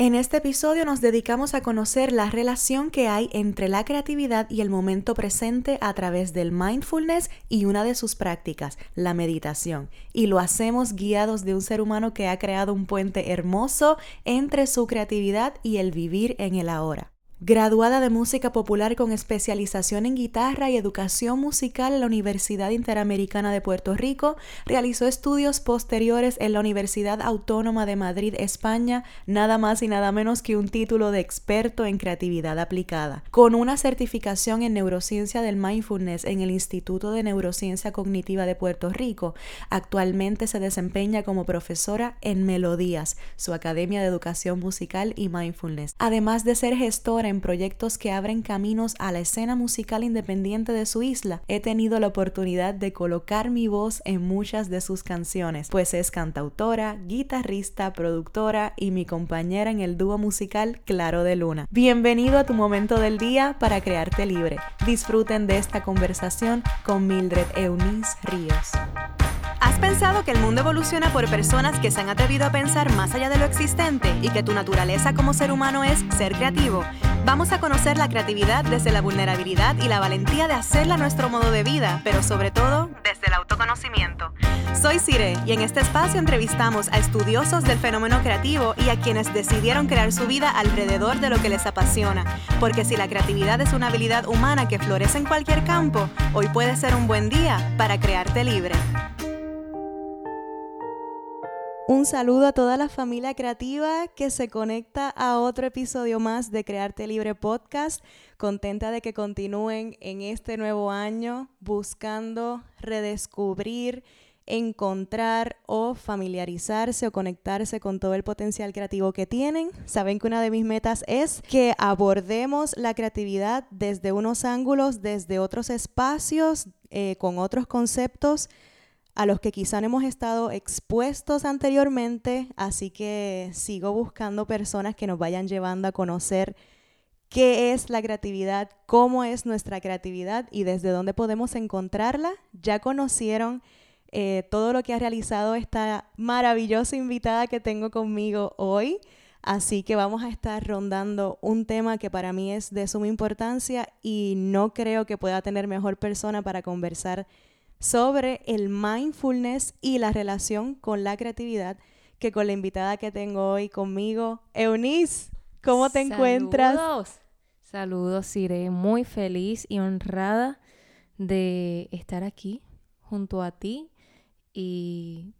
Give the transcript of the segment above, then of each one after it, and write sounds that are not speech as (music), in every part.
En este episodio nos dedicamos a conocer la relación que hay entre la creatividad y el momento presente a través del mindfulness y una de sus prácticas, la meditación. Y lo hacemos guiados de un ser humano que ha creado un puente hermoso entre su creatividad y el vivir en el ahora. Graduada de música popular con especialización en guitarra y educación musical en la Universidad Interamericana de Puerto Rico, realizó estudios posteriores en la Universidad Autónoma de Madrid, España, nada más y nada menos que un título de experto en creatividad aplicada. Con una certificación en neurociencia del mindfulness en el Instituto de Neurociencia Cognitiva de Puerto Rico, actualmente se desempeña como profesora en Melodías, su Academia de Educación Musical y Mindfulness, además de ser gestora en proyectos que abren caminos a la escena musical independiente de su isla, he tenido la oportunidad de colocar mi voz en muchas de sus canciones, pues es cantautora, guitarrista, productora y mi compañera en el dúo musical Claro de Luna. Bienvenido a tu momento del día para crearte libre. Disfruten de esta conversación con Mildred Eunice Ríos. ¿Has pensado que el mundo evoluciona por personas que se han atrevido a pensar más allá de lo existente y que tu naturaleza como ser humano es ser creativo? Vamos a conocer la creatividad desde la vulnerabilidad y la valentía de hacerla nuestro modo de vida, pero sobre todo desde el autoconocimiento. Soy Cire y en este espacio entrevistamos a estudiosos del fenómeno creativo y a quienes decidieron crear su vida alrededor de lo que les apasiona, porque si la creatividad es una habilidad humana que florece en cualquier campo, hoy puede ser un buen día para crearte libre. Un saludo a toda la familia creativa que se conecta a otro episodio más de Crearte Libre Podcast. Contenta de que continúen en este nuevo año buscando redescubrir, encontrar o familiarizarse o conectarse con todo el potencial creativo que tienen. Saben que una de mis metas es que abordemos la creatividad desde unos ángulos, desde otros espacios, eh, con otros conceptos a los que quizá no hemos estado expuestos anteriormente, así que sigo buscando personas que nos vayan llevando a conocer qué es la creatividad, cómo es nuestra creatividad y desde dónde podemos encontrarla. Ya conocieron eh, todo lo que ha realizado esta maravillosa invitada que tengo conmigo hoy. Así que vamos a estar rondando un tema que para mí es de suma importancia y no creo que pueda tener mejor persona para conversar sobre el mindfulness y la relación con la creatividad que con la invitada que tengo hoy conmigo, Eunice. ¿Cómo te encuentras? Saludos. Saludos, Iré. Muy feliz y honrada de estar aquí junto a ti y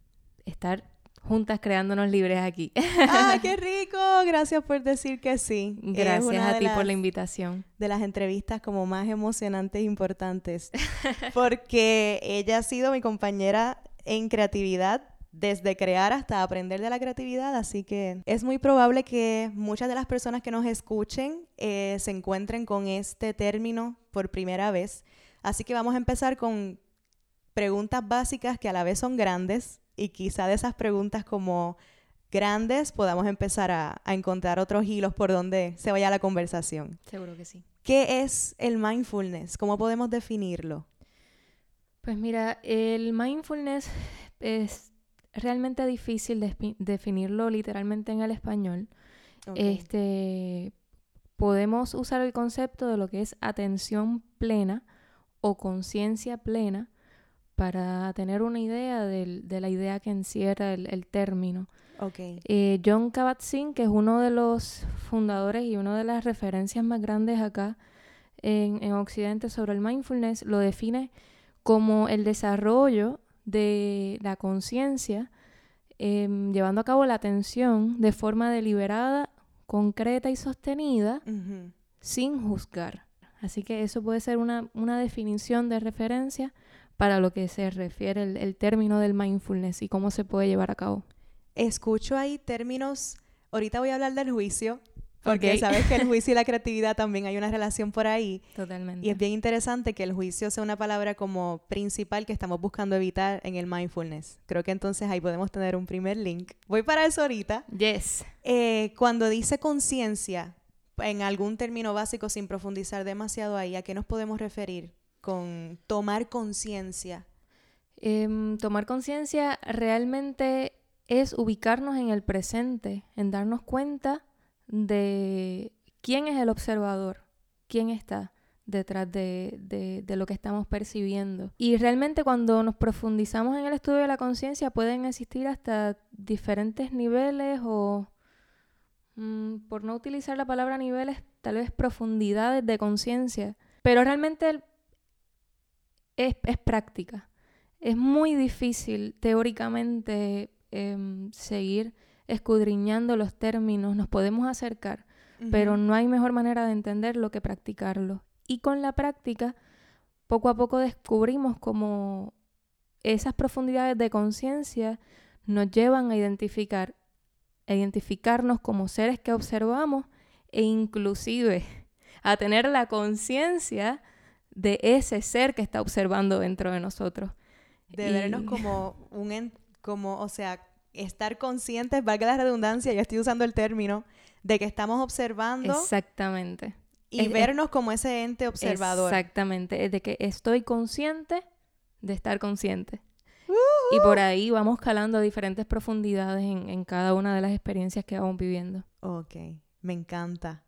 estar juntas creándonos libres aquí. ¡Ah, qué (laughs) rico! Gracias por decir que sí. Gracias a ti por la invitación. De las entrevistas como más emocionantes e importantes. (laughs) Porque ella ha sido mi compañera en creatividad desde crear hasta aprender de la creatividad, así que es muy probable que muchas de las personas que nos escuchen eh, se encuentren con este término por primera vez. Así que vamos a empezar con preguntas básicas que a la vez son grandes y quizá de esas preguntas como grandes podamos empezar a, encontrar otros hilos por donde se vaya la conversación. Seguro que sí. ¿Qué es el mindfulness? ¿Cómo podemos definirlo? Pues mira, el mindfulness es realmente difícil definirlo literalmente en el español. Este, podemos usar el concepto de lo que es atención plena o conciencia plena para tener una idea de la idea que encierra el, término. Okay. Eh, John Kabat-Zinn, que es uno de los fundadores y una de las referencias más grandes acá en, Occidente sobre el mindfulness, lo define como el desarrollo de la conciencia, em, llevando a cabo la atención de forma deliberada, concreta y sostenida, sin juzgar. Así que eso puede ser una, una definición de referencia para lo que se refiere el, término del mindfulness y cómo se puede llevar a cabo. Escucho ahí términos, ahorita voy a hablar del juicio, porque sabes que el (laughs) juicio y la creatividad también hay una relación por ahí. Totalmente. Y es bien interesante que el juicio sea una palabra como principal que estamos buscando evitar en el mindfulness. Creo que entonces ahí podemos tener un primer link. Voy para eso ahorita. Yes. Eh, cuando dice conciencia, en algún término básico sin profundizar demasiado ahí, ¿a qué nos podemos referir? Con tomar conciencia? Em, tomar conciencia realmente es ubicarnos en el presente, en darnos cuenta de quién es el observador, quién está detrás de, de, lo que estamos percibiendo. Y realmente cuando nos profundizamos en el estudio de la conciencia pueden existir hasta diferentes niveles o, mm, por no utilizar la palabra niveles, tal vez profundidades de conciencia. Pero realmente es, es, práctica. Es muy difícil teóricamente em, seguir escudriñando los términos, nos podemos acercar, pero no hay mejor manera de entenderlo que practicarlo. Y con la práctica, poco a poco descubrimos cómo esas profundidades de conciencia nos llevan a identificar, a identificarnos como seres que observamos e inclusive a tener la conciencia de ese ser que está observando dentro de nosotros. De vernos como (laughs) un, como, o sea, estar conscientes, valga la redundancia, ya estoy usando el término, de que estamos observando. Exactamente. Y vernos como ese ente observador. Exactamente, es de que estoy consciente de estar consciente. Y por ahí vamos calando diferentes profundidades en, en, cada una de las experiencias que vamos viviendo. Ok, me encanta.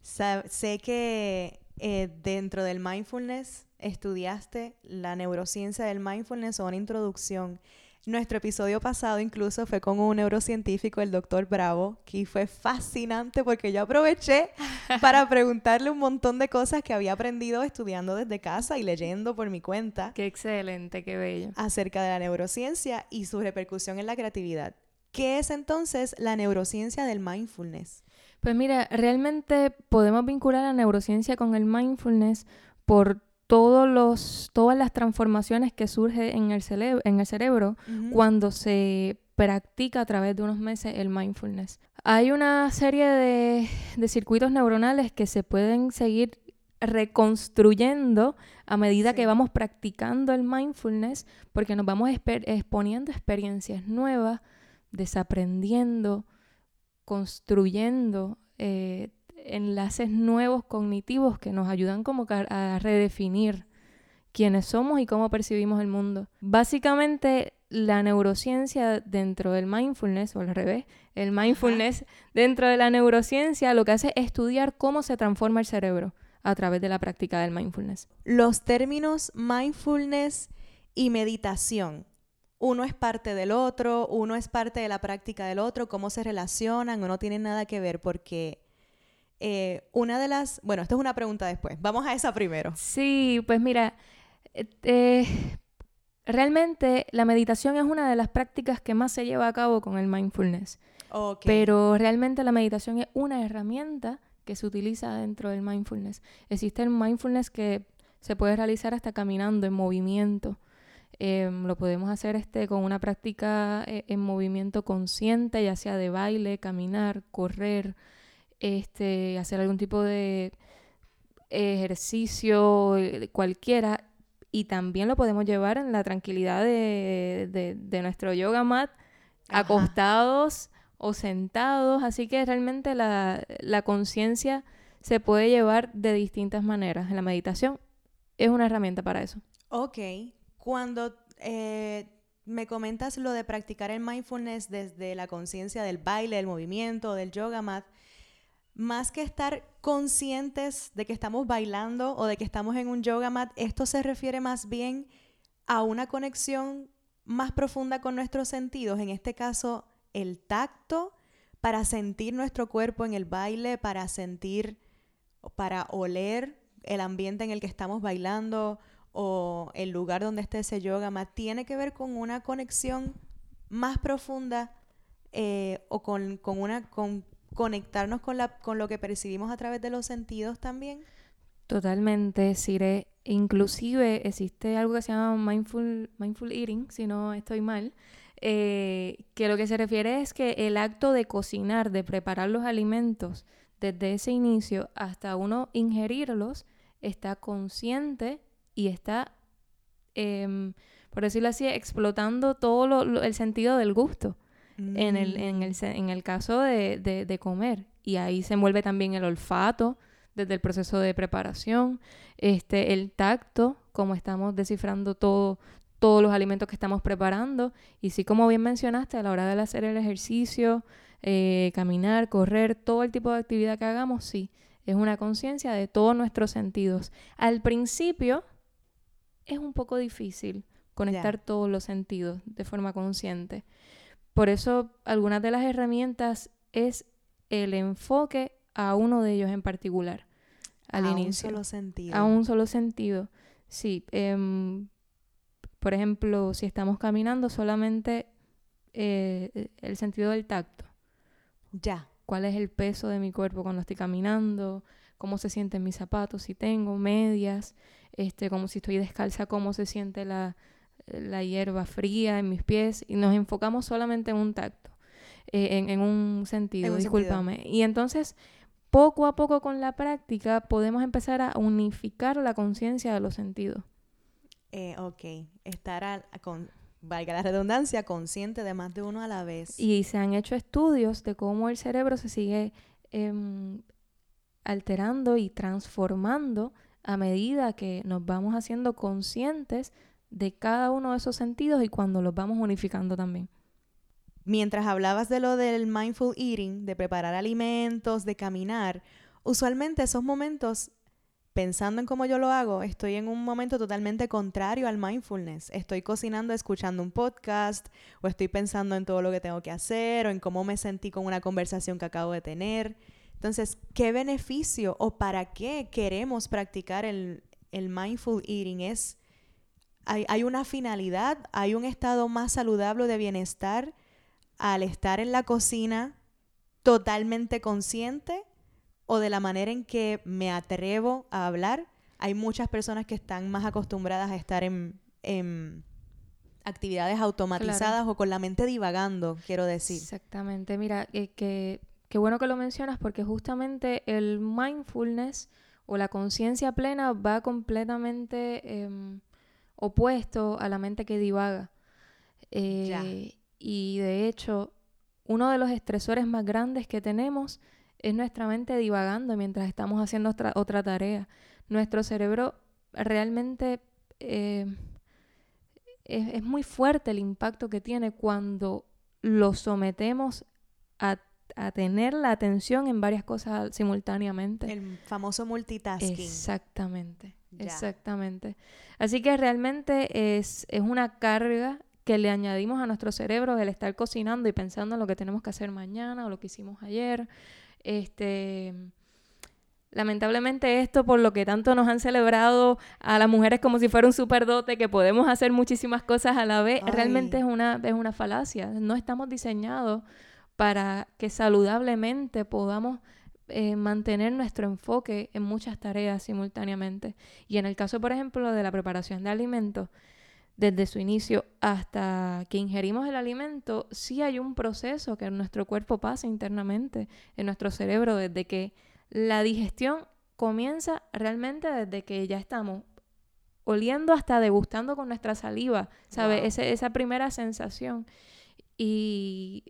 sé que eh, dentro del mindfulness estudiaste la neurociencia del mindfulness o una introducción. Nuestro episodio pasado incluso fue con un neurocientífico, el doctor Bravo, que fue fascinante porque yo aproveché (laughs) para preguntarle un montón de cosas que había aprendido estudiando desde casa y leyendo por mi cuenta. Qué excelente, qué bello. Acerca de la neurociencia y su repercusión en la creatividad. ¿Qué es entonces la neurociencia del mindfulness? Pues mira, realmente podemos vincular la neurociencia con el mindfulness por todos los, todas las transformaciones que surgen en el, en el cerebro cuando se practica a través de unos meses el mindfulness. Hay una serie de, de circuitos neuronales que se pueden seguir reconstruyendo a medida que vamos practicando el mindfulness porque nos vamos exponiendo experiencias nuevas, desaprendiendo, construyendo eh, enlaces nuevos cognitivos que nos ayudan como a redefinir quiénes somos y cómo percibimos el mundo. Básicamente, la neurociencia dentro del mindfulness, o al revés, el mindfulness dentro de la neurociencia lo que hace es estudiar cómo se transforma el cerebro a través de la práctica del mindfulness. Los términos mindfulness y meditación, uno es parte del otro, uno es parte de la práctica del otro, cómo se relacionan o no tienen nada que ver, porque eh, una de las, bueno, esto es una pregunta después, vamos a esa primero. Sí, pues mira, eh, realmente la meditación es una de las prácticas que más se lleva a cabo con el mindfulness. Pero realmente la meditación es una herramienta que se utiliza dentro del mindfulness. Existe el mindfulness que se puede realizar hasta caminando, en movimiento. Em, lo podemos hacer este, con una práctica eh, en movimiento consciente, ya sea de baile, caminar, correr, este, hacer algún tipo de ejercicio eh, cualquiera. Y también lo podemos llevar en la tranquilidad de, nuestro yoga mat, acostados o sentados. Así que realmente la, la conciencia se puede llevar de distintas maneras. En la meditación es una herramienta para eso. Ok, cuando eh, me comentas lo de practicar el mindfulness desde la conciencia del baile, del movimiento, del yoga mat, más que estar conscientes de que estamos bailando o de que estamos en un yoga mat, esto se refiere más bien a una conexión más profunda con nuestros sentidos, en este caso el tacto, para sentir nuestro cuerpo en el baile, para sentir, para oler el ambiente en el que estamos bailando, o el lugar donde esté ese yoga más tiene que ver con una conexión más profunda eh, o con, una con conectarnos con la con lo que percibimos a través de los sentidos también. Totalmente Sire. Inclusive existe algo que se llama mindful mindful eating si no estoy mal eh, que lo que se refiere es que el acto de cocinar de preparar los alimentos desde ese inicio hasta uno ingerirlos está consciente y está, em, por decirlo así, explotando todo el sentido del gusto en, el, en, el, mm. en el caso de, de, comer. Y ahí se envuelve también el olfato desde el proceso de preparación, este, el tacto, como estamos descifrando todo, todos los alimentos que estamos preparando. Y sí, como bien mencionaste, a la hora de hacer el ejercicio, eh, caminar, correr, todo el tipo de actividad que hagamos, sí, es una conciencia de todos nuestros sentidos. Al principio es un poco difícil conectar todos los sentidos de forma consciente. Por eso algunas de las herramientas es el enfoque a uno de ellos en particular al a inicio. un solo sentido. A un solo sentido. Sí. em, por ejemplo, si estamos caminando, solamente eh, el sentido del tacto. Ya. ¿Cuál es el peso de mi cuerpo cuando estoy caminando? ¿Cómo se sienten mis zapatos? Si tengo medias, este, como si estoy descalza, cómo se siente la, la hierba fría en mis pies. Y nos enfocamos solamente en un tacto, eh, en, en un sentido, En un discúlpame. Y entonces poco a poco con la práctica podemos empezar a unificar la conciencia de los sentidos. Eh, ok. Estar, al- con, valga la redundancia, consciente de más de uno a la vez. Y se han hecho estudios de cómo el cerebro se sigue em, alterando y transformando a medida que nos vamos haciendo conscientes de cada uno de esos sentidos y cuando los vamos unificando también. Mientras hablabas de lo del mindful eating, de preparar alimentos, de caminar, usualmente esos momentos, pensando en cómo yo lo hago, estoy en un momento totalmente contrario al mindfulness. Estoy cocinando, escuchando un podcast, o estoy pensando en todo lo que tengo que hacer, o en cómo me sentí con una conversación que acabo de tener. Entonces, ¿qué beneficio o para qué queremos practicar el, el mindful eating? Es, hay, hay una finalidad, hay un estado más saludable de bienestar al estar en la cocina totalmente consciente o de la manera en que me atrevo a hablar. Hay muchas personas que están más acostumbradas a estar en, en actividades automatizadas o con la mente divagando, quiero decir. Exactamente. Mira, eh, que, qué bueno que lo mencionas porque justamente el mindfulness o la conciencia plena va completamente em, opuesto a la mente que divaga. Eh, Ya. Y de hecho, uno de los estresores más grandes que tenemos es nuestra mente divagando mientras estamos haciendo otra, otra tarea. Nuestro cerebro realmente eh, es, es muy fuerte el impacto que tiene cuando lo sometemos a, a tener la atención en varias cosas simultáneamente. El famoso multitasking. Exactamente, Ya. exactamente. Así que realmente es, es una carga que le añadimos a nuestro cerebro el estar cocinando y pensando en lo que tenemos que hacer mañana o lo que hicimos ayer. Este, lamentablemente esto, por lo que tanto nos han celebrado a las mujeres como si fuera un superdote, que podemos hacer muchísimas cosas a la vez, Ay. realmente es una, es una falacia. No estamos diseñados para que saludablemente podamos eh, mantener nuestro enfoque en muchas tareas simultáneamente. Y en el caso, por ejemplo, de la preparación de alimentos, desde su inicio hasta que ingerimos el alimento, sí hay un proceso que nuestro cuerpo pasa internamente en nuestro cerebro desde que la digestión comienza realmente desde que ya estamos oliendo hasta degustando con nuestra saliva, ¿sabes? Wow. Esa primera sensación. Y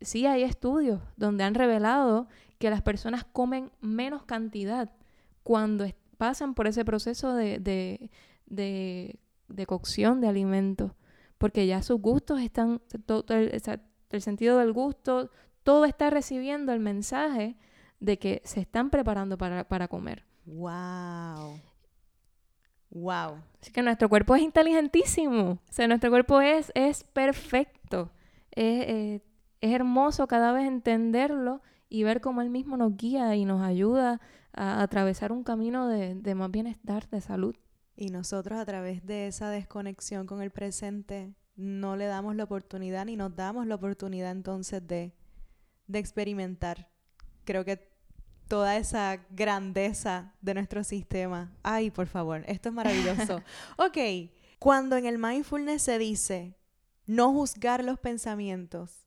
sí hay estudios donde han revelado que las personas comen menos cantidad cuando pasan por ese proceso de, de, de- de cocción de alimentos, porque ya sus gustos están, to- to- el, sentido del gusto, todo está recibiendo el mensaje de que se están preparando para, para comer. Wow. Wow. Así que nuestro cuerpo es inteligentísimo. O sea, nuestro cuerpo es, es perfecto. Es, eh, es hermoso cada vez entenderlo y ver cómo él mismo nos guía y nos ayuda a atravesar un camino de, de más bienestar, de salud. Y nosotros a través de esa desconexión con el presente no le damos la oportunidad ni nos damos la oportunidad entonces de, de experimentar. Creo que toda esa grandeza de nuestro sistema. Ay, por favor, esto es maravilloso. (laughs) ok, cuando en el mindfulness se dice no juzgar los pensamientos,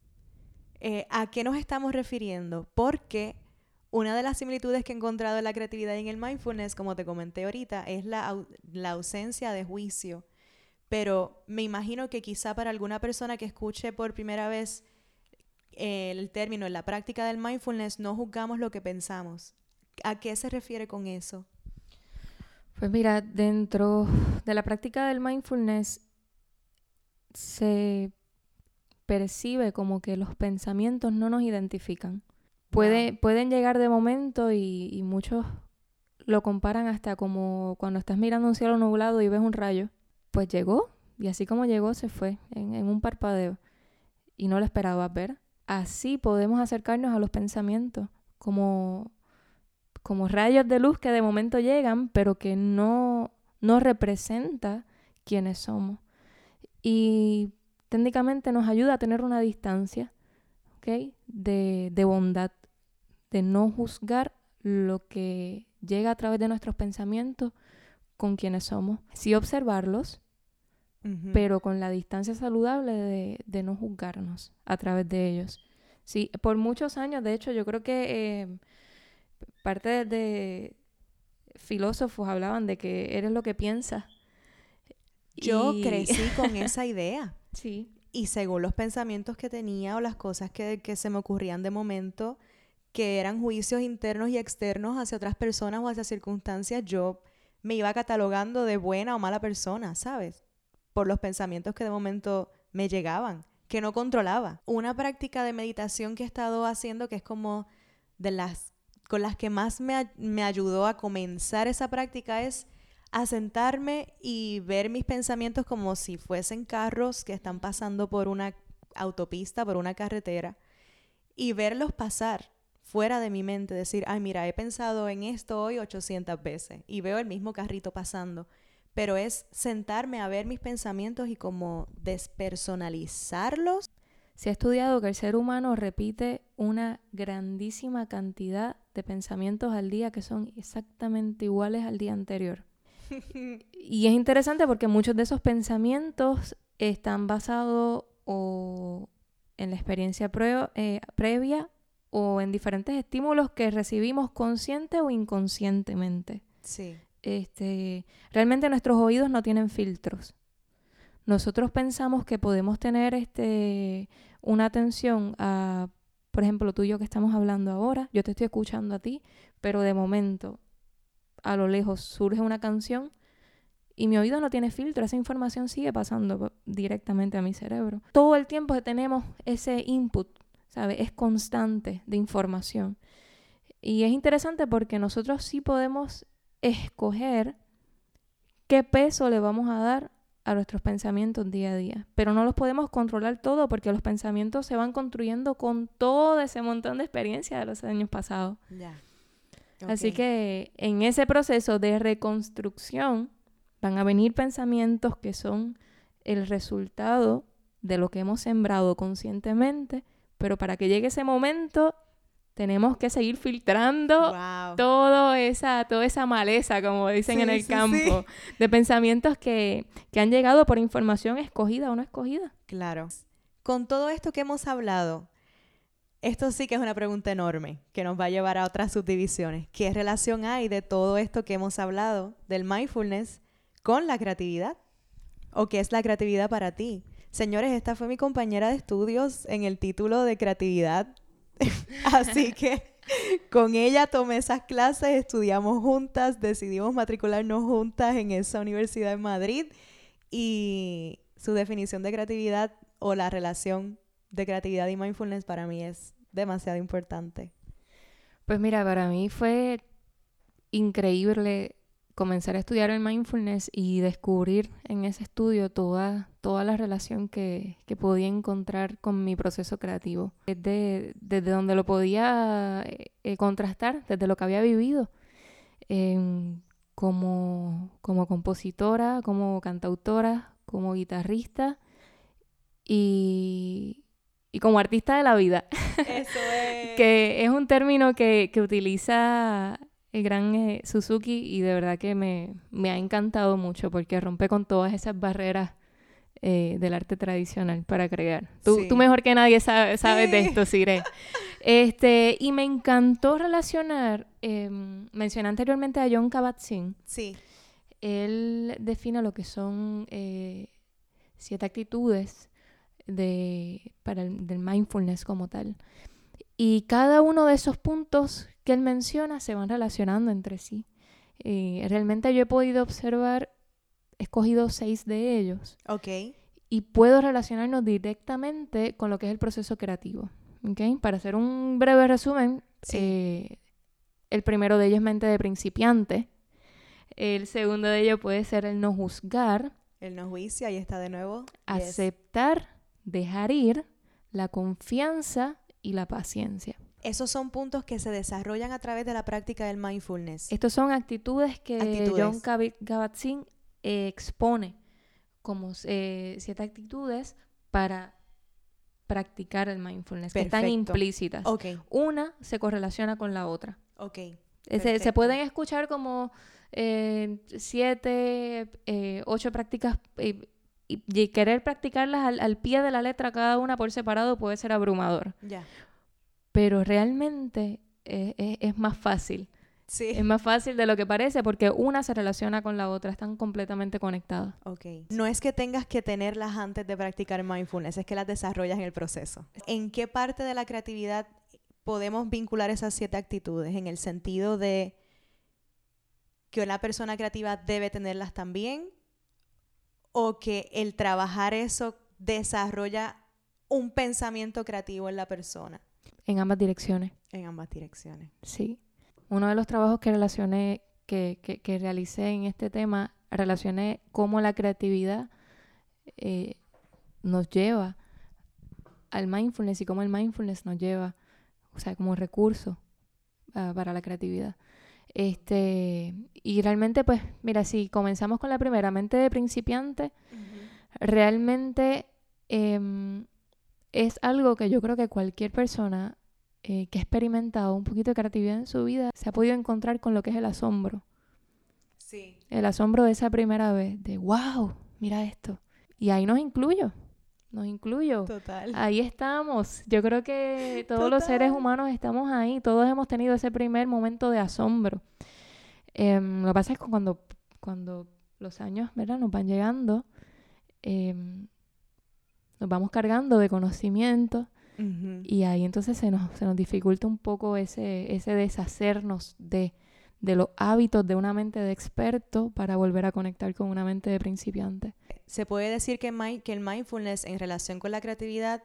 eh, ¿a qué nos estamos refiriendo? Porque una de las similitudes que he encontrado en la creatividad y en el mindfulness, como te comenté ahorita, es la, au- la ausencia de juicio. Pero me imagino que quizá para alguna persona que escuche por primera vez eh, el término en la práctica del mindfulness, no juzgamos lo que pensamos. ¿A qué se refiere con eso? Pues mira, dentro de la práctica del mindfulness se percibe como que los pensamientos no nos identifican. Puede, Pueden llegar de momento y, y muchos lo comparan hasta como cuando estás mirando un cielo nublado y ves un rayo. Pues llegó, y así como llegó, se fue en, en un parpadeo. Y no lo esperabas ver. Así podemos acercarnos a los pensamientos, como, como rayos de luz que de momento llegan, pero que no, no representa quiénes somos. Y técnicamente nos ayuda a tener una distancia ¿okay? de, de bondad, de no juzgar lo que llega a través de nuestros pensamientos con quienes somos. Sí observarlos, pero con la distancia saludable de, de, no juzgarnos a través de ellos. Sí, por muchos años, de hecho, yo creo que eh, parte de, de, filósofos hablaban de que eres lo que piensas. Yo crecí con (laughs) esa idea. Sí. Y según los pensamientos que tenía o las cosas que, que se me ocurrían de momento, que eran juicios internos y externos hacia otras personas o hacia circunstancias, yo me iba catalogando de buena o mala persona, ¿sabes? Por los pensamientos que de momento me llegaban, que no controlaba. Una práctica de meditación que he estado haciendo, que es como de las con las que más me, me ayudó a comenzar esa práctica, es a sentarme y ver mis pensamientos como si fuesen carros que están pasando por una autopista, por una carretera, y verlos pasar fuera de mi mente, decir, ay, mira, he pensado en esto hoy 800 veces y veo el mismo carrito pasando, pero es sentarme a ver mis pensamientos y como despersonalizarlos. Se ha estudiado que el ser humano repite una grandísima cantidad de pensamientos al día que son exactamente iguales al día anterior. (laughs) y es interesante porque muchos de esos pensamientos están basados o en la experiencia eh, previa o en diferentes estímulos que recibimos consciente o inconscientemente. Sí. Este, realmente nuestros oídos no tienen filtros. Nosotros pensamos que podemos tener este, una atención a, por ejemplo, tú y yo que estamos hablando ahora, yo te estoy escuchando a ti, pero de momento, a lo lejos, surge una canción y mi oído no tiene filtro, esa información sigue pasando directamente a mi cerebro. Todo el tiempo tenemos ese input ¿sabe? Es constante de información. Y es interesante porque nosotros sí podemos escoger qué peso le vamos a dar a nuestros pensamientos día a día, pero no los podemos controlar todo porque los pensamientos se van construyendo con todo ese montón de experiencia de los años pasados. Así que en ese proceso de reconstrucción van a venir pensamientos que son el resultado de lo que hemos sembrado conscientemente pero para que llegue ese momento, tenemos que seguir filtrando todo esa, toda esa maleza, como dicen en el campo, de pensamientos que, que han llegado por información escogida o no escogida. Claro. Con todo esto que hemos hablado, esto sí que es una pregunta enorme que nos va a llevar a otras subdivisiones. ¿Qué relación hay de todo esto que hemos hablado del mindfulness con la creatividad? ¿O qué es la creatividad para ti? Señores, esta fue mi compañera de estudios en el título de creatividad. (laughs) Así (laughs) que con ella tomé esas clases, estudiamos juntas, decidimos matricularnos juntas en esa universidad en Madrid y su definición de creatividad o la relación de creatividad y mindfulness para mí es demasiado importante. Pues mira, para mí fue increíble comenzar a estudiar el mindfulness y descubrir en ese estudio toda, toda la relación que, que podía encontrar con mi proceso creativo. Desde, desde donde lo podía eh, contrastar, desde lo que había vivido. como, como compositora, como cantautora, como guitarrista y, y como artista de la vida. Eso es. (laughs) que es un término que, que utiliza el gran eh, Suzuki y de verdad que me, me, ha encantado mucho porque rompe con todas esas barreras eh, del arte tradicional para crear. Tú, tú mejor que nadie sabes de esto, Sire. (laughs) este, y me encantó relacionar, em, mencioné anteriormente a John Kabat-Zinn. Sí. Él define lo que son eh, siete actitudes de, para el, del mindfulness como tal. Y cada uno de esos puntos que él menciona se van relacionando entre sí. Eh, realmente yo he podido observar, he escogido seis de ellos. Ok. y puedo relacionarnos directamente con lo que es el proceso creativo. ¿okay? Para hacer un breve resumen, eh, el primero de ellos es mente de principiante. El segundo de ellos puede ser el no juzgar. El no juicio, ahí está de nuevo. Aceptar, dejar ir, la confianza y la paciencia. Esos son puntos que se desarrollan a través de la práctica del mindfulness. Estos son actitudes que John Kabat-Zinn expone como eh, siete actitudes para practicar el mindfulness, que están implícitas. Una se correlaciona con la otra. Se, pueden escuchar como eh, siete, eh, ocho prácticas y, querer practicarlas al, pie de la letra cada una por separado puede ser abrumador. Ya. Pero realmente es más fácil es más fácil de lo que parece porque una se relaciona con la otra, están completamente conectadas. Ok. No es que tengas que tenerlas antes de practicar mindfulness, es que las desarrollas en el proceso. ¿En qué parte de la creatividad podemos vincular esas siete actitudes? En el sentido de que una persona creativa debe tenerlas también o que el trabajar eso desarrolla un pensamiento creativo en la persona. En ambas direcciones. En ambas direcciones. Sí uno de los trabajos que relacioné, que, que, realicé en este tema, relacioné cómo la creatividad eh, nos lleva al mindfulness y cómo el mindfulness nos lleva, o sea, como recurso ah, para la creatividad. Este, y realmente, pues, mira, si comenzamos con la primera, mente de principiante, realmente em, es algo que yo creo que cualquier persona eh, que ha experimentado un poquito de creatividad en su vida, se ha podido encontrar con lo que es el asombro. Sí. El asombro de esa primera vez, de wow, mira esto. Y ahí nos incluyo, nos incluyo. Total. Ahí estamos. Yo creo que (laughs) todos los seres humanos estamos ahí, todos hemos tenido ese primer momento de asombro. Em, lo que pasa es que cuando, cuando los años ¿verdad? nos van llegando, em, nos vamos cargando de conocimiento y ahí entonces se nos, se nos dificulta un poco ese, ese deshacernos de, de los hábitos de una mente de experto para volver a conectar con una mente de principiante. Se puede decir que, que el mindfulness en relación con la creatividad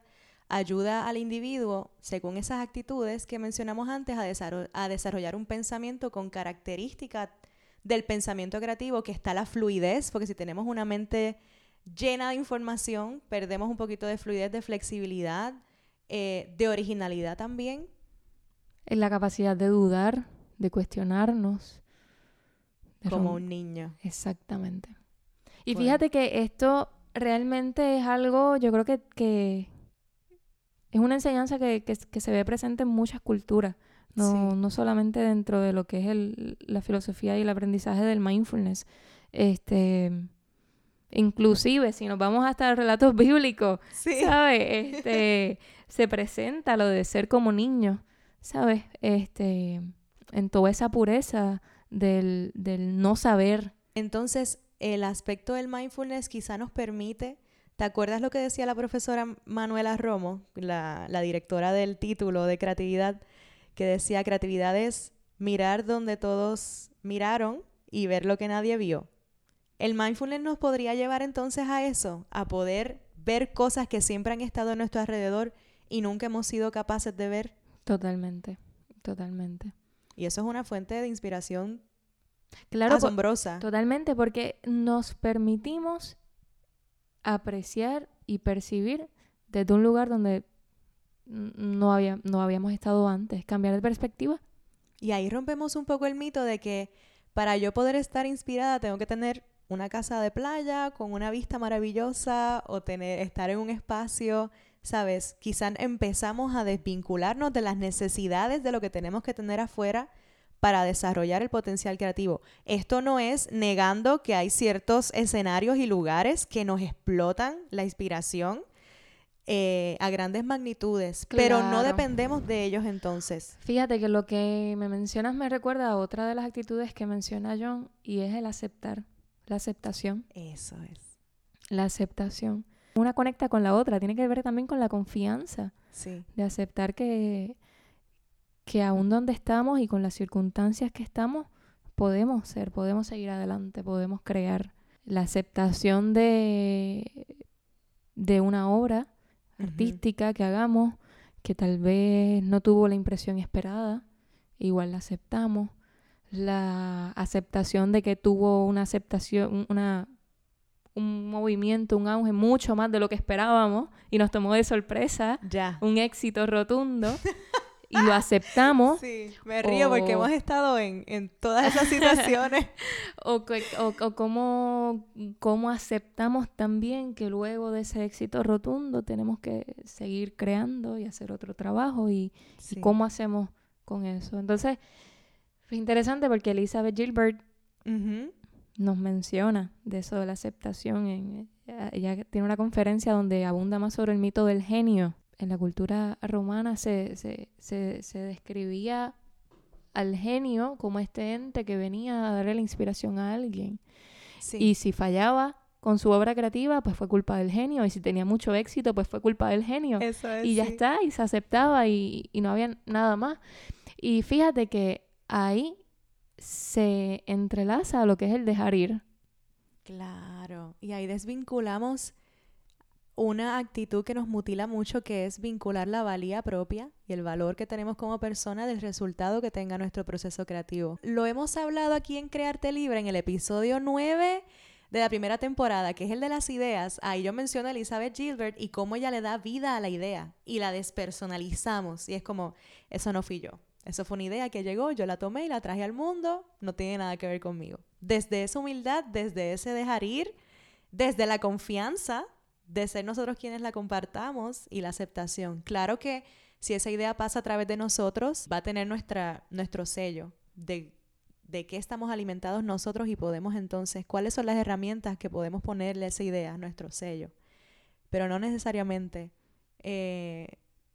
ayuda al individuo, según esas actitudes que mencionamos antes, a, a desarrollar un pensamiento con características del pensamiento creativo, que está la fluidez, porque si tenemos una mente llena de información, perdemos un poquito de fluidez, de flexibilidad, eh, de originalidad también. En la capacidad de dudar, de cuestionarnos. Como un niño. Exactamente. Y fíjate que esto realmente es algo, yo creo que, que es una enseñanza que, que, se ve presente en muchas culturas, no, no solamente dentro de lo que es el, la filosofía y el aprendizaje del mindfulness. Este, inclusive, si nos vamos hasta relatos bíblicos, ¿sabes? Este, (laughs) se presenta lo de ser como niño, ¿sabes? Este, en toda esa pureza del, del no saber. Entonces, el aspecto del mindfulness quizá nos permite ¿Te acuerdas lo que decía la profesora Manuela Romo, la, la, directora del título de creatividad, que decía creatividad es mirar donde todos miraron y ver lo que nadie vio? El mindfulness nos podría llevar entonces a eso, a poder ver cosas que siempre han estado a nuestro alrededor y nunca hemos sido capaces de ver. Totalmente, totalmente. Y eso es una fuente de inspiración claro, asombrosa. Totalmente, porque nos permitimos apreciar y percibir desde un lugar donde no, había, no habíamos estado antes, cambiar de perspectiva. Y ahí rompemos un poco el mito de que para yo poder estar inspirada tengo que tener una casa de playa con una vista maravillosa o tener estar en un espacio ¿sabes? Quizás empezamos a desvincularnos de las necesidades de lo que tenemos que tener afuera para desarrollar el potencial creativo. Esto no es negando que hay ciertos escenarios y lugares que nos explotan la inspiración eh, a grandes magnitudes, pero no dependemos de ellos entonces. Fíjate que lo que me mencionas me recuerda a otra de las actitudes que menciona John y es el aceptar, la aceptación. Eso es. La aceptación una conecta con la otra, tiene que ver también con la confianza. De aceptar que, que aún donde estamos y con las circunstancias que estamos, podemos ser, podemos seguir adelante, podemos crear. La aceptación de, de una obra artística que hagamos que tal vez no tuvo la impresión esperada, igual la aceptamos. La aceptación de que tuvo una aceptación, una, un movimiento, un auge mucho más de lo que esperábamos y nos tomó de sorpresa. Ya. Un éxito rotundo. (laughs) y lo aceptamos. Sí, me río porque hemos estado en, en todas esas situaciones. (laughs) o, o, o cómo, cómo, aceptamos también que luego de ese éxito rotundo tenemos que seguir creando y hacer otro trabajo y, y cómo hacemos con eso. Entonces, fue interesante porque Elizabeth Gilbert nos menciona de eso de la aceptación. En, ella tiene una conferencia donde abunda más sobre el mito del genio. En la cultura romana se, se, se, describía al genio como este ente que venía a darle la inspiración a alguien. Y si fallaba con su obra creativa, pues fue culpa del genio. Y si tenía mucho éxito, pues fue culpa del genio. y ya está, y se aceptaba y, y no había nada más. Y fíjate que ahí se entrelaza a lo que es el dejar ir. Claro, y ahí desvinculamos una actitud que nos mutila mucho, que es vincular la valía propia y el valor que tenemos como persona del resultado que tenga nuestro proceso creativo. Lo hemos hablado aquí en Crearte Libre en el episodio 9 de la primera temporada, que es el de las ideas. Ahí yo menciono a Elizabeth Gilbert y cómo ella le da vida a la idea y la despersonalizamos. Y es como, eso no fui yo. Eso fue una idea que llegó, yo la tomé y la traje al mundo, no tiene nada que ver conmigo. Desde esa humildad, desde ese dejar ir, desde la confianza de ser nosotros quienes la compartamos y la aceptación. Claro que si esa idea pasa a través de nosotros, va a tener nuestra, nuestro sello de, de qué estamos alimentados nosotros y podemos entonces, cuáles son las herramientas que podemos ponerle a esa idea, nuestro sello. Pero no necesariamente eh,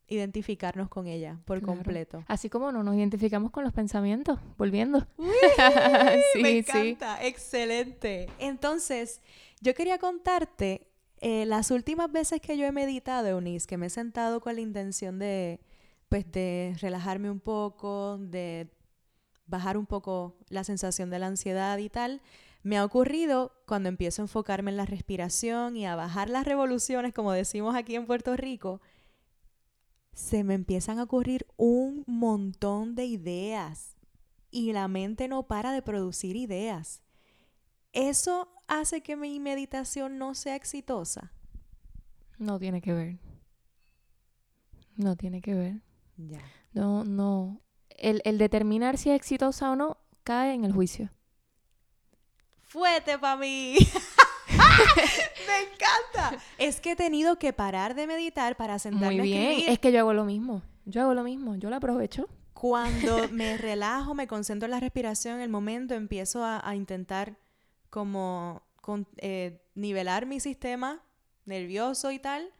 identificarnos con ella por completo. Así como no nos identificamos con los pensamientos, volviendo. (laughs) (laughs) sí, me encanta, excelente. Entonces, yo quería contarte eh, las últimas veces que yo he meditado, Eunice, que me he sentado con la intención de, pues, de relajarme un poco, de bajar un poco la sensación de la ansiedad y tal, me ha ocurrido cuando empiezo a enfocarme en la respiración y a bajar las revoluciones, como decimos aquí en Puerto Rico, se me empiezan a ocurrir un montón de ideas y la mente no para de producir ideas. ¿Eso hace que mi meditación no sea exitosa? No tiene que ver. No tiene que ver. Ya. No, no. El, el determinar si es exitosa o no cae en el juicio. Fuete para mí. (laughs) (laughs) Me encanta. Es que he tenido que parar de meditar para sentarme Muy bien. Es que yo hago lo mismo. Yo hago lo mismo. Yo lo aprovecho. Cuando (laughs) me relajo, me concentro en la respiración, en el momento empiezo a, intentar como eh, nivelar mi sistema nervioso y tal,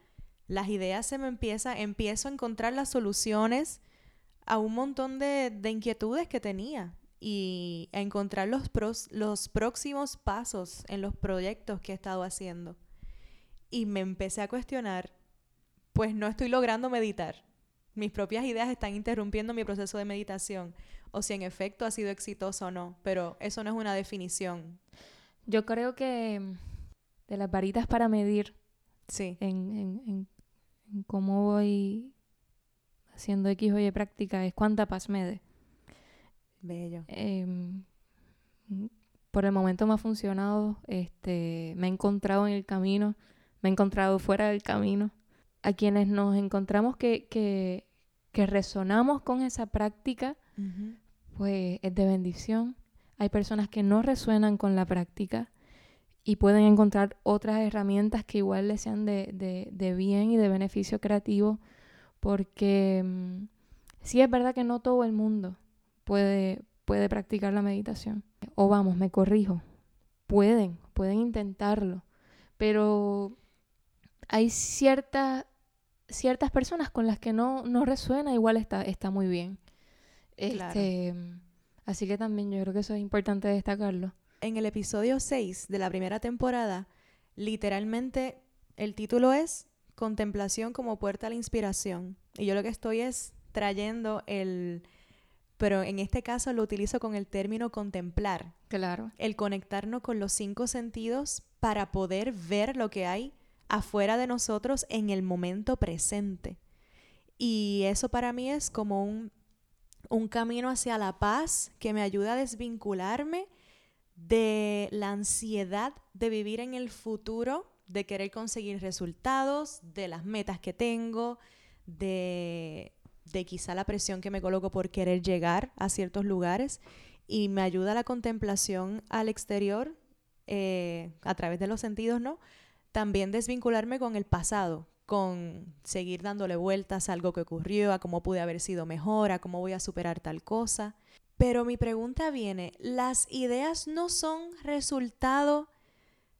las ideas se me empiezan, empiezo a encontrar las soluciones a un montón de, de inquietudes que tenía y a encontrar los, los próximos pasos en los proyectos que he estado haciendo. Y me empecé a cuestionar, pues no estoy logrando meditar. Mis propias ideas están interrumpiendo mi proceso de meditación. O si en efecto ha sido exitoso o no. Pero eso no es una definición. Yo creo que de las varitas para medir sí. en, en cómo voy haciendo X o Y práctica es cuánta paz me dé. Bello. Em, por el momento me ha funcionado. Este, me he encontrado en el camino, me he encontrado fuera del camino. A quienes nos encontramos que, que, que resonamos con esa práctica, pues es de bendición. Hay personas que no resuenan con la práctica y pueden encontrar otras herramientas que igual les sean de, de, de bien y de beneficio creativo, porque mm, sí es verdad que no todo el mundo puede, puede practicar la meditación. O vamos, me corrijo, pueden, pueden intentarlo, pero hay ciertas ciertas personas con las que no, no resuena, igual está, está muy bien. Este, Así que también yo creo que eso es importante destacarlo. En el episodio 6 de la primera temporada, literalmente el título es Contemplación como puerta a la inspiración. Y yo lo que estoy es trayendo el, pero en este caso lo utilizo con el término contemplar. Claro. El conectarnos con los cinco sentidos para poder ver lo que hay afuera de nosotros en el momento presente. Y eso para mí es como un, un camino hacia la paz que me ayuda a desvincularme de la ansiedad de vivir en el futuro, de querer conseguir resultados, de las metas que tengo, de, de quizá la presión que me coloco por querer llegar a ciertos lugares. Y me ayuda la contemplación al exterior eh, a través de los sentidos, ¿no? También desvincularme con el pasado, con seguir dándole vueltas a algo que ocurrió, a cómo pude haber sido mejor, a cómo voy a superar tal cosa. Pero mi pregunta viene, ¿las ideas no son resultado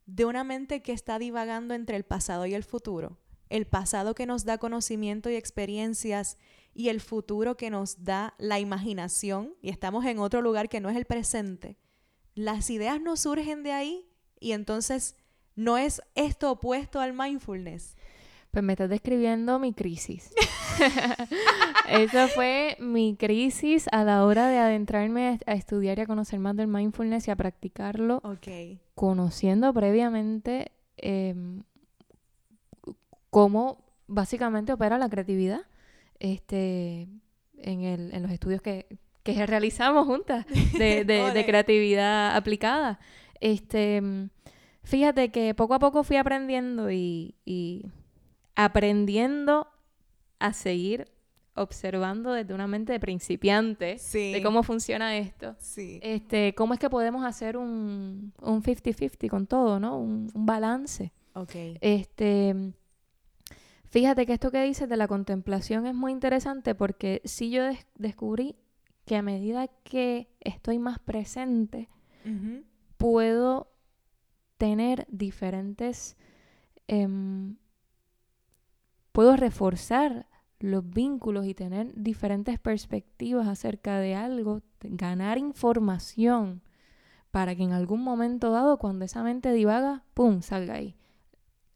de una mente que está divagando entre el pasado y el futuro? El pasado que nos da conocimiento y experiencias y el futuro que nos da la imaginación y estamos en otro lugar que no es el presente. Las ideas no surgen de ahí y entonces no es esto opuesto al mindfulness. Pues me estás describiendo mi crisis. (laughs) Esa fue mi crisis a la hora de adentrarme a estudiar y a conocer más del mindfulness y a practicarlo. Ok. Conociendo previamente em, cómo básicamente opera la creatividad este, en, el, en los estudios que, que realizamos juntas de, (laughs) de, de creatividad aplicada. Este, fíjate que poco a poco fui aprendiendo y, y aprendiendo a seguir observando desde una mente de principiante Sí. de cómo funciona esto. Sí. Este, cómo es que podemos hacer un un 50-50 con todo, ¿no? Un, un balance. Ok. Este, fíjate que esto que dices de la contemplación es muy interesante porque sí yo des- descubrí que a medida que estoy más presente, puedo tener diferentes, em, puedo reforzar los vínculos y tener diferentes perspectivas acerca de algo, ganar información para que en algún momento dado, cuando esa mente divaga, ¡pum!, salga ahí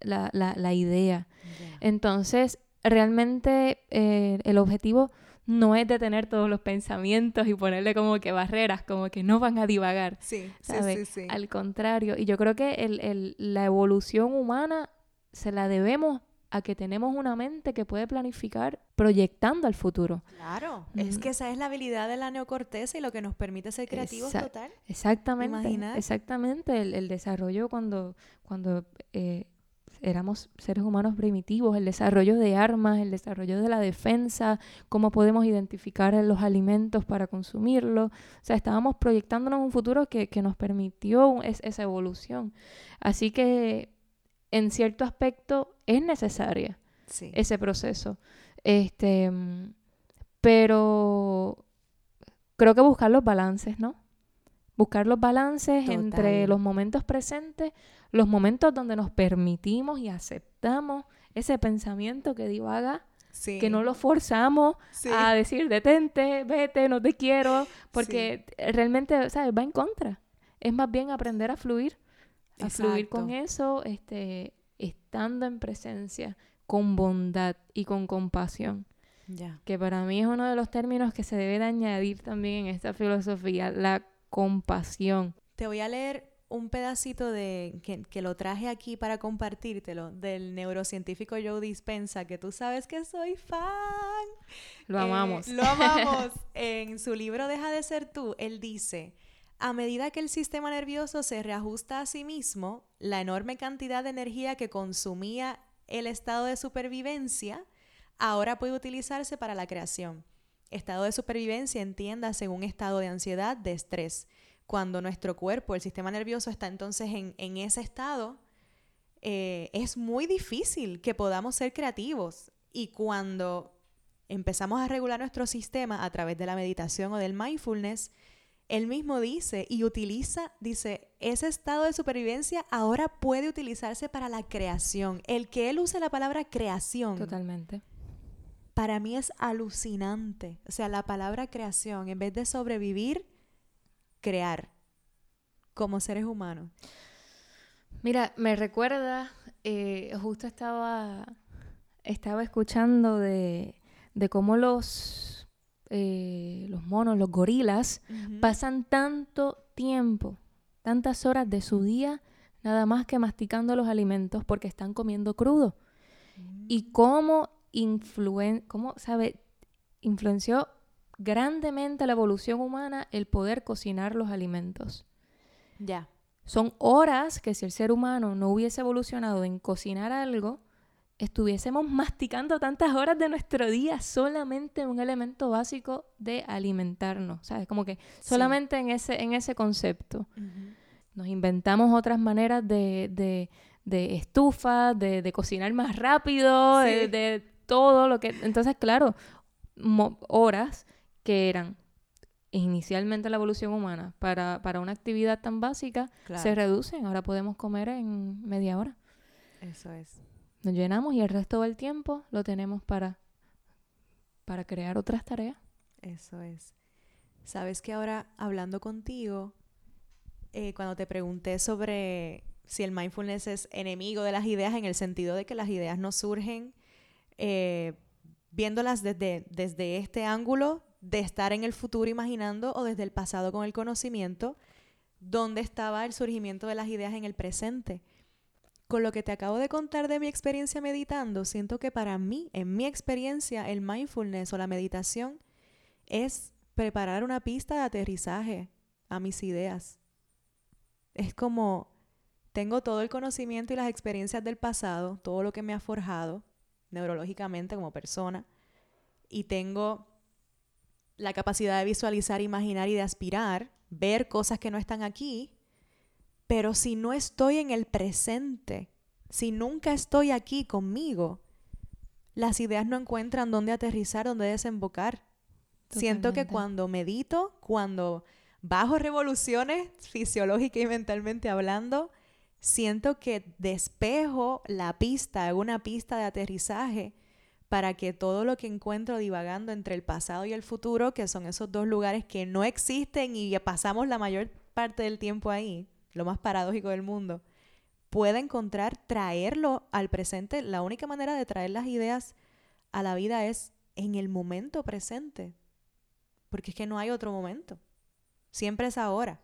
la, la, la idea. Entonces, realmente eh, el objetivo no es detener todos los pensamientos y ponerle como que barreras, como que no van a divagar. Sí, sí, sí, sí. Al contrario, y yo creo que el, el- la evolución humana se la debemos a que tenemos una mente que puede planificar proyectando al futuro. Claro, es que esa es la habilidad de la neocorteza y lo que nos permite ser creativos total. Exactamente. Imaginar. Exactamente. El, el desarrollo cuando, cuando eh, éramos seres humanos primitivos, el desarrollo de armas, el desarrollo de la defensa, cómo podemos identificar los alimentos para consumirlos. O sea, estábamos proyectándonos un futuro que, que nos permitió es- esa evolución. Así que, en cierto aspecto, es necesaria Sí. ese proceso. Este, pero creo que buscar los balances, ¿no? Buscar los balances entre los momentos presentes, los momentos donde nos permitimos y aceptamos ese pensamiento que divaga, sí. que no lo forzamos Sí. a decir detente, vete, no te quiero, porque realmente, ¿sabes? Va en contra. Es más bien aprender a fluir, a fluir con eso, este, estando en presencia, con bondad y con compasión, Ya. que para mí es uno de los términos que se debe de añadir también en esta filosofía, la compasión. Te voy a leer un pedacito de que, que lo traje aquí para compartírtelo del neurocientífico Joe Dispensa, que tú sabes que soy fan. Lo Eh, amamos. lo amamos. (laughs) en su libro Deja de ser tú, él dice, a medida que el sistema nervioso se reajusta a sí mismo, la enorme cantidad de energía que consumía el estado de supervivencia ahora puede utilizarse para la creación. Estado de supervivencia entiéndase un estado de ansiedad, de estrés. Cuando nuestro cuerpo, el sistema nervioso está entonces en, en ese estado, eh, es muy difícil que podamos ser creativos. Y cuando empezamos a regular nuestro sistema a través de la meditación o del mindfulness, él mismo dice y utiliza, dice, ese estado de supervivencia ahora puede utilizarse para la creación. El que él use la palabra creación, Totalmente. para mí es alucinante. O sea, la palabra creación, en vez de sobrevivir, crear como seres humanos. Mira, me recuerda, eh, justo estaba, estaba escuchando de, de cómo los, eh, los monos, los gorilas, pasan tanto tiempo, tantas horas de su día nada más que masticando los alimentos porque están comiendo crudo. Mm. Y cómo, influen cómo sabe, influenció grandemente la evolución humana el poder cocinar los alimentos. Ya. Son horas que si el ser humano no hubiese evolucionado en cocinar algo, estuviésemos masticando tantas horas de nuestro día solamente un elemento básico de alimentarnos, ¿sabes? Como que solamente en, ese, en ese concepto. Nos inventamos otras maneras de, de, de estufa, de, de, cocinar más rápido, Sí. de, de todo lo que... Entonces, claro, horas que eran inicialmente la evolución humana para, para una actividad tan básica Claro. se reducen. Ahora podemos comer en media hora. Eso es. Nos llenamos y el resto del tiempo lo tenemos para, para crear otras tareas. Eso es. Sabes que ahora hablando contigo, eh, cuando te pregunté sobre si el mindfulness es enemigo de las ideas, en el sentido de que las ideas no surgen eh, viéndolas desde, desde este ángulo de estar en el futuro imaginando o desde el pasado con el conocimiento, ¿dónde estaba el surgimiento de las ideas en el presente? Con lo que te acabo de contar de mi experiencia meditando, siento que para mí, en mi experiencia, el mindfulness o la meditación es preparar una pista de aterrizaje a mis ideas. Es como tengo todo el conocimiento y las experiencias del pasado, todo lo que me ha forjado neurológicamente como persona, y tengo la capacidad de visualizar, imaginar y de aspirar, ver cosas que no están aquí, pero si no estoy en el presente, si nunca estoy aquí conmigo, las ideas no encuentran dónde aterrizar, dónde desembocar. Siento que cuando medito, cuando bajo revoluciones fisiológica y mentalmente hablando, siento que despejo la pista, hago una pista de aterrizaje para que todo lo que encuentro divagando entre el pasado y el futuro, que son esos dos lugares que no existen y pasamos la mayor parte del tiempo ahí, lo más paradójico del mundo, pueda encontrar, traerlo al presente. La única manera de traer las ideas a la vida es en el momento presente, porque es que no hay otro momento. Siempre es ahora.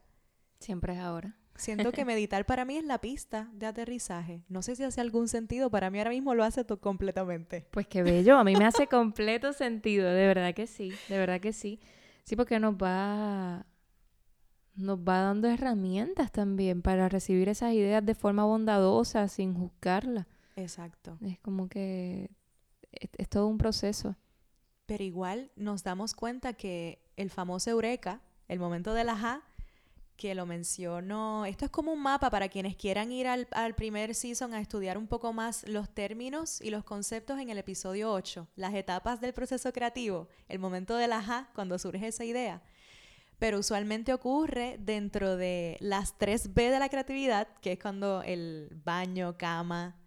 Siempre es ahora. Siento que (laughs) meditar para mí es la pista de aterrizaje. No sé si hace algún sentido, para mí ahora mismo lo hace completamente. Pues qué bello, a mí me hace completo sentido, de verdad que sí, de verdad que sí. Sí, porque nos va nos va dando herramientas también para recibir esas ideas de forma bondadosa, sin juzgarlas. Exacto. Es como que es, es todo un proceso. Pero igual nos damos cuenta que el famoso eureka, el momento del ajá, que lo menciono, esto es como un mapa para quienes quieran ir al, al primer season a estudiar un poco más los términos y los conceptos en el episodio 8, las etapas del proceso creativo, el momento del ajá, cuando surge esa idea. Pero usualmente ocurre dentro de las 3 B de la creatividad, que es cuando el baño, cama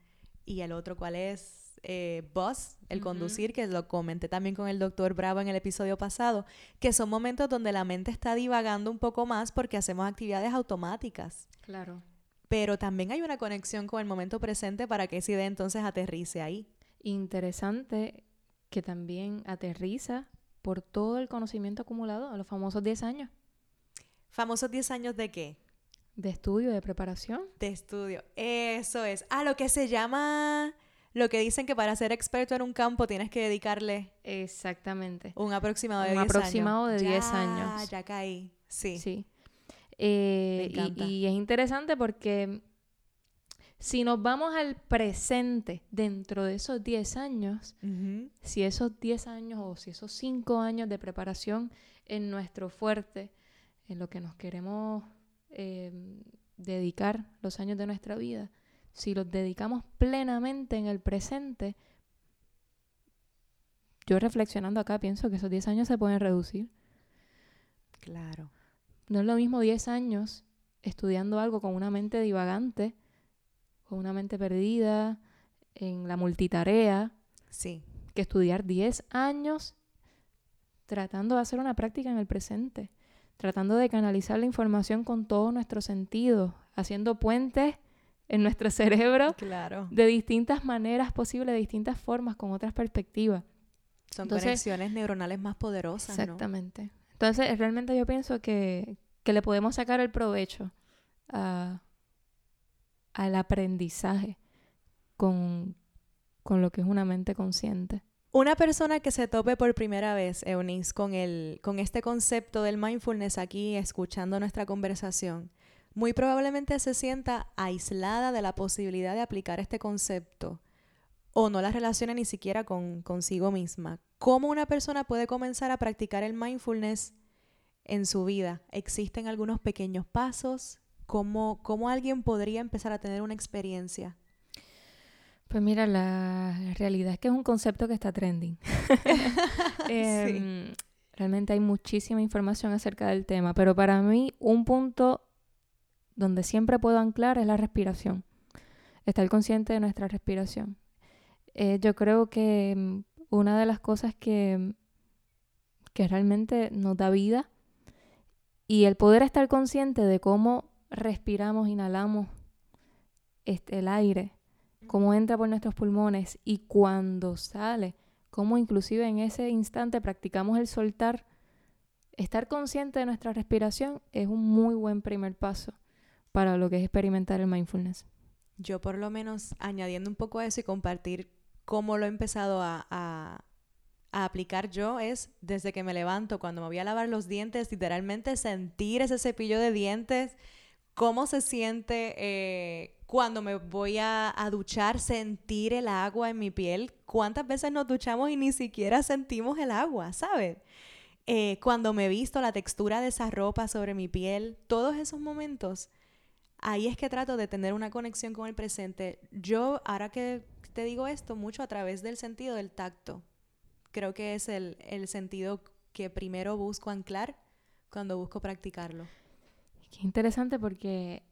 y el otro cuál es eh, bus, el conducir, que lo comenté también con el doctor Bravo en el episodio pasado, que son momentos donde la mente está divagando un poco más porque hacemos actividades automáticas. Claro. Pero también hay una conexión con el momento presente para que esa idea entonces aterrice ahí. Interesante que también aterriza por todo el conocimiento acumulado a los famosos 10 años Famosos 10 años de qué? de estudio, de preparación. De estudio. Eso es. Ah, lo que se llama, lo que dicen que para ser experto en un campo tienes que dedicarle Exactamente. un aproximado de Un 10 aproximado años. de 10 Ya, años. Ya caí. Sí. Sí. Eh, Me encanta. y, y es interesante porque si nos vamos al presente dentro de esos 10 años, si esos 10 años o si esos 5 años de preparación en nuestro fuerte, en lo que nos queremos eh, dedicar los años de nuestra vida, si los dedicamos plenamente en el presente, yo reflexionando acá pienso que esos 10 años se pueden reducir. Claro. No es lo mismo 10 años estudiando algo con una mente divagante, con una mente perdida, en la multitarea, Sí. que estudiar 10 años tratando de hacer una práctica en el presente, tratando de canalizar la información con todos nuestros sentidos, haciendo puentes en nuestro (laughs) cerebro Claro. de distintas maneras posibles, de distintas formas, con otras perspectivas. Son Entonces- conexiones neuronales más poderosas, ¿no? Exactamente. Entonces, realmente yo pienso que, que le podemos sacar el provecho a, al aprendizaje con, con lo que es una mente consciente. Una persona que se tope por primera vez, Eunice, con, el, con este concepto del mindfulness aquí, escuchando nuestra conversación, muy probablemente se sienta aislada de la posibilidad de aplicar este concepto o no la relaciona ni siquiera con consigo misma. ¿Cómo una persona puede comenzar a practicar el mindfulness en su vida? ¿Existen algunos pequeños pasos? ¿Cómo, cómo alguien podría empezar a tener una experiencia? Pues mira, la realidad es que es un concepto que está trending. (laughs) Em, realmente hay muchísima información acerca del tema, pero para mí un punto donde siempre puedo anclar es la respiración. Estar consciente de nuestra respiración. Eh, yo creo que mm, una de las cosas que, que realmente nos da vida y el poder estar consciente de cómo respiramos, inhalamos este, el aire cómo entra por nuestros pulmones y cuando sale, cómo inclusive en ese instante practicamos el soltar, estar consciente de nuestra respiración es un muy buen primer paso para lo que es experimentar el mindfulness. Yo por lo menos añadiendo un poco a eso y compartir cómo lo he empezado a, a, aplicar yo es desde que me levanto, cuando me voy a lavar los dientes, literalmente sentir ese cepillo de dientes, cómo se siente eh, cuando me voy a, duchar, sentir el agua en mi piel. ¿Cuántas veces nos duchamos y ni siquiera sentimos el agua, ¿sabes? Eh, cuando me visto, la textura de esa ropa sobre mi piel, todos esos momentos, ahí es que trato de tener una conexión con el presente. Yo, ahora que te digo esto, mucho a través del sentido del tacto. Creo que es el, el sentido que primero busco anclar cuando busco practicarlo. Qué interesante porque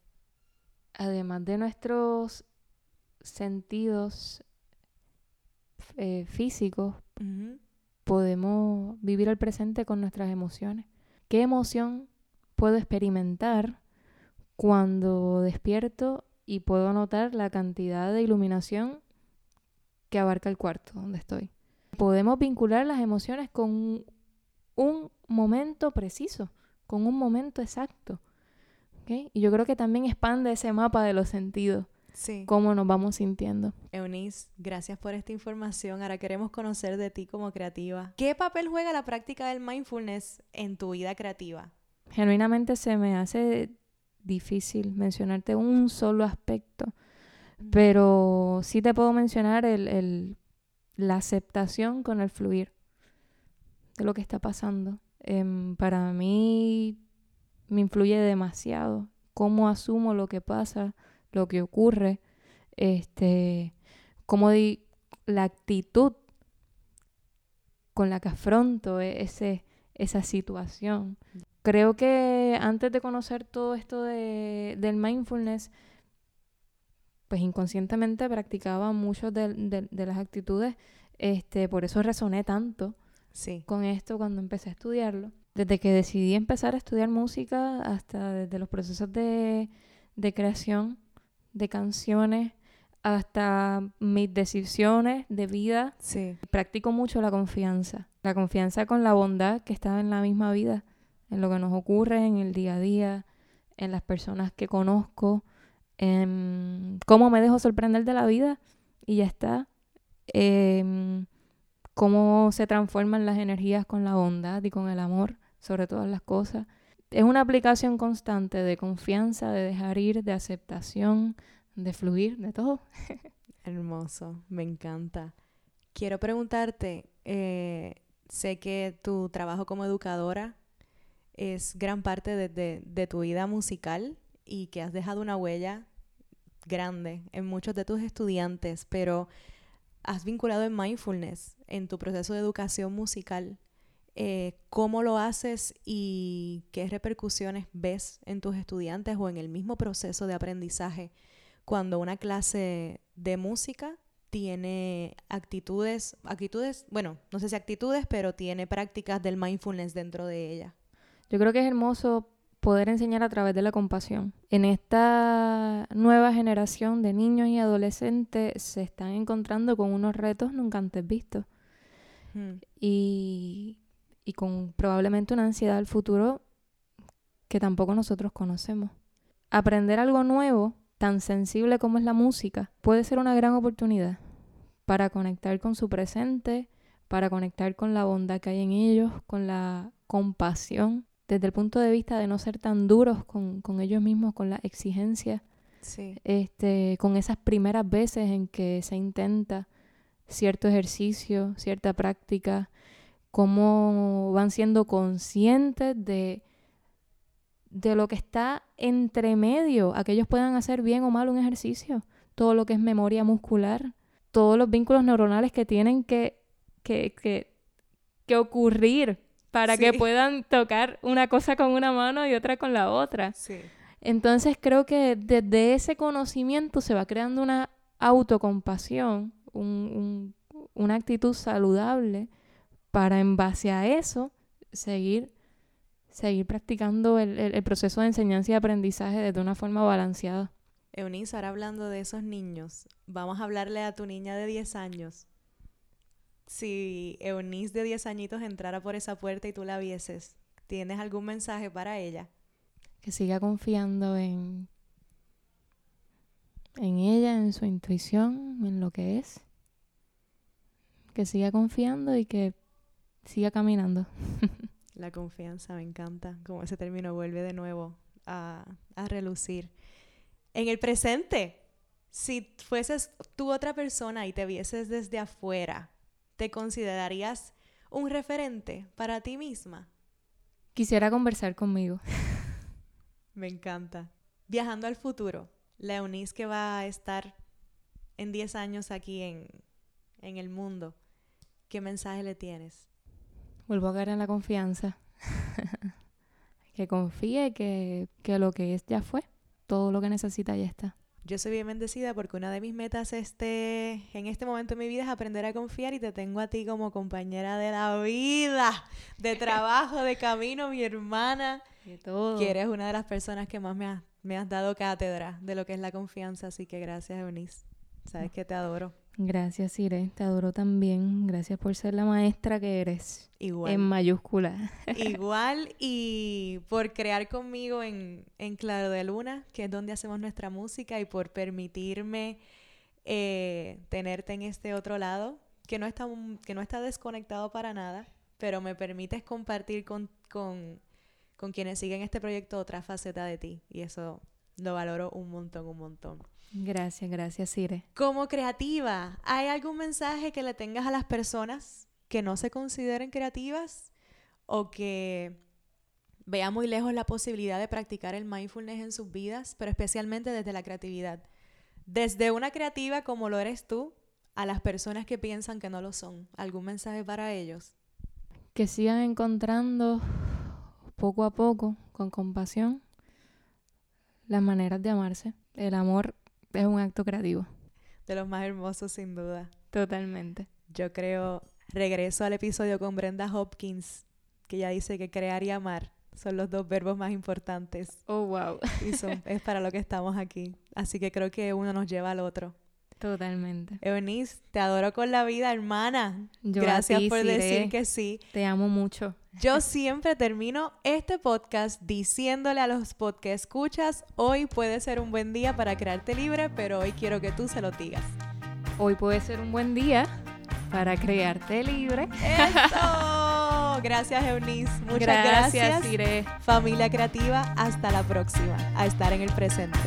además de nuestros sentidos eh, físicos, podemos vivir el presente con nuestras emociones. ¿Qué emoción puedo experimentar cuando despierto y puedo notar la cantidad de iluminación que abarca el cuarto donde estoy? Podemos vincular las emociones con un momento preciso, con un momento exacto. Y yo creo que también expande ese mapa de los sentidos. Sí. Cómo nos vamos sintiendo. Eunice, gracias por esta información. Ahora queremos conocer de ti como creativa. ¿Qué papel juega la práctica del mindfulness en tu vida creativa? Genuinamente se me hace difícil mencionarte un solo aspecto, pero sí te puedo mencionar el, la aceptación con el fluir de lo que está pasando. Em, para mí me influye demasiado. Cómo asumo lo que pasa, lo que ocurre, este, cómo di la actitud con la que afronto e-, ese, esa situación. Creo que antes de conocer todo esto de, del mindfulness, pues inconscientemente practicaba muchas de, las actitudes, este, por eso resoné tanto con esto cuando empecé a estudiarlo desde que decidí empezar a estudiar música hasta desde los procesos de, creación de canciones hasta mis decisiones de vida. Sí. Practico mucho la confianza. La confianza con la bondad que está en la misma vida, en lo que nos ocurre en el día a día, en las personas que conozco, en cómo me dejo sorprender de la vida y ya está. Em, cómo se transforman las energías con la bondad y con el amor sobre todas las cosas. Es una aplicación constante de confianza, de dejar ir, de aceptación, de fluir, de todo. (laughs) Hermoso, me encanta. Quiero preguntarte, eh, sé que tu trabajo como educadora es gran parte de, de tu vida musical y que has dejado una huella grande en muchos de tus estudiantes, pero has vinculado en mindfulness en tu proceso de educación musical. Eh, cómo lo haces y qué repercusiones ves en tus estudiantes o en el mismo proceso de aprendizaje cuando una clase de música tiene actitudes, actitudes, bueno, no sé si actitudes, pero tiene prácticas del mindfulness dentro de ella. Yo creo que es hermoso poder enseñar a través de la compasión. En esta nueva generación de niños y adolescentes se están encontrando con unos retos nunca antes vistos. Hmm. Y y con probablemente una ansiedad al futuro que tampoco nosotros conocemos. Aprender algo nuevo tan sensible como es la música, puede ser una gran oportunidad para conectar con su presente, para conectar con la bondad que hay en ellos, con la compasión, desde el punto de vista de no ser tan duros con, con ellos mismos, con la exigencia, Sí. este, con esas primeras veces en que se intenta cierto ejercicio, cierta práctica, cómo van siendo conscientes de, de lo que está entre medio, a que ellos puedan hacer bien o mal un ejercicio, todo lo que es memoria muscular, todos los vínculos neuronales que tienen que, que, que, que ocurrir para que puedan tocar una cosa con una mano y otra con la otra. Sí. Entonces creo que desde ese conocimiento se va creando una autocompasión, un- un- una actitud saludable para en base a eso seguir, seguir practicando el, el- el proceso de enseñanza y aprendizaje desde una forma balanceada. Eunice, ahora hablando de esos niños, vamos a hablarle a tu niña de 10 años. Si Eunice de 10 añitos entrara por esa puerta y tú la vieses, ¿tienes algún mensaje para ella? Que siga confiando en, en ella, en su intuición, en lo que es. Que siga confiando y que siga caminando. (laughs) La confianza, me encanta. Como ese término vuelve de nuevo a, a relucir. En el presente, si fueses tú otra persona y te vieses desde afuera, ¿te considerarías un referente para ti misma? Quisiera conversar conmigo. (laughs) Me encanta. Viajando al futuro, la Eunice que va a estar en 10 años aquí en, en el mundo, ¿qué mensaje le tienes? Vuelvo a caer en la confianza. (laughs) que confíe que, que lo que es ya fue. Todo lo que necesita ya está. Yo soy bien bendecida porque una de mis metas este, en este momento de mi vida es aprender a confiar y te tengo a ti como compañera de la vida, de (laughs) trabajo, de camino, mi hermana, De todo. que eres una de las personas que más me, ha- me has dado cátedra de lo que es la confianza, así que gracias Eunice, sabes que te adoro. Gracias, Ire. Te adoro también. Gracias por ser la maestra que eres. Igual. En mayúscula. Igual y por crear conmigo en, en Claro de Luna, que es donde hacemos nuestra música, y por permitirme eh, tenerte en este otro lado, que no, está, que no está desconectado para nada, pero me permites compartir con, con, con quienes siguen este proyecto otra faceta de ti, y eso lo valoro un montón, un montón. Gracias, gracias, Ire. Como creativa, ¿hay algún mensaje que le tengas a las personas que no se consideren creativas o que vean muy lejos la posibilidad de practicar el mindfulness en sus vidas, pero especialmente desde la creatividad? Desde una creativa como lo eres tú, a las personas que piensan que no lo son. ¿Algún mensaje para ellos? Que sigan encontrando poco a poco, con compasión, las maneras de amarse. El amor es un acto creativo. De los más hermosos, sin duda. Totalmente. Yo creo, regreso al episodio con Brenda Hopkins, que ella dice que crear y amar son los dos verbos más importantes. Oh, wow. Y son- (laughs) es para lo que estamos aquí. Así que creo que uno nos lleva al otro. Totalmente. Eunice, te adoro con la vida, hermana. Yo a Gracias ti, por decir que sí. Te amo mucho. Yo siempre termino este podcast diciéndole a los podcast escuchas, hoy puede ser un buen día para crearte libre, pero hoy quiero que tú se lo digas. Hoy puede ser un buen día para crearte libre. ¡Eso! (laughs) Gracias, Eunice. Muchas gracias, gracias. Ire. Familia creativa, hasta la próxima. A estar en el presente.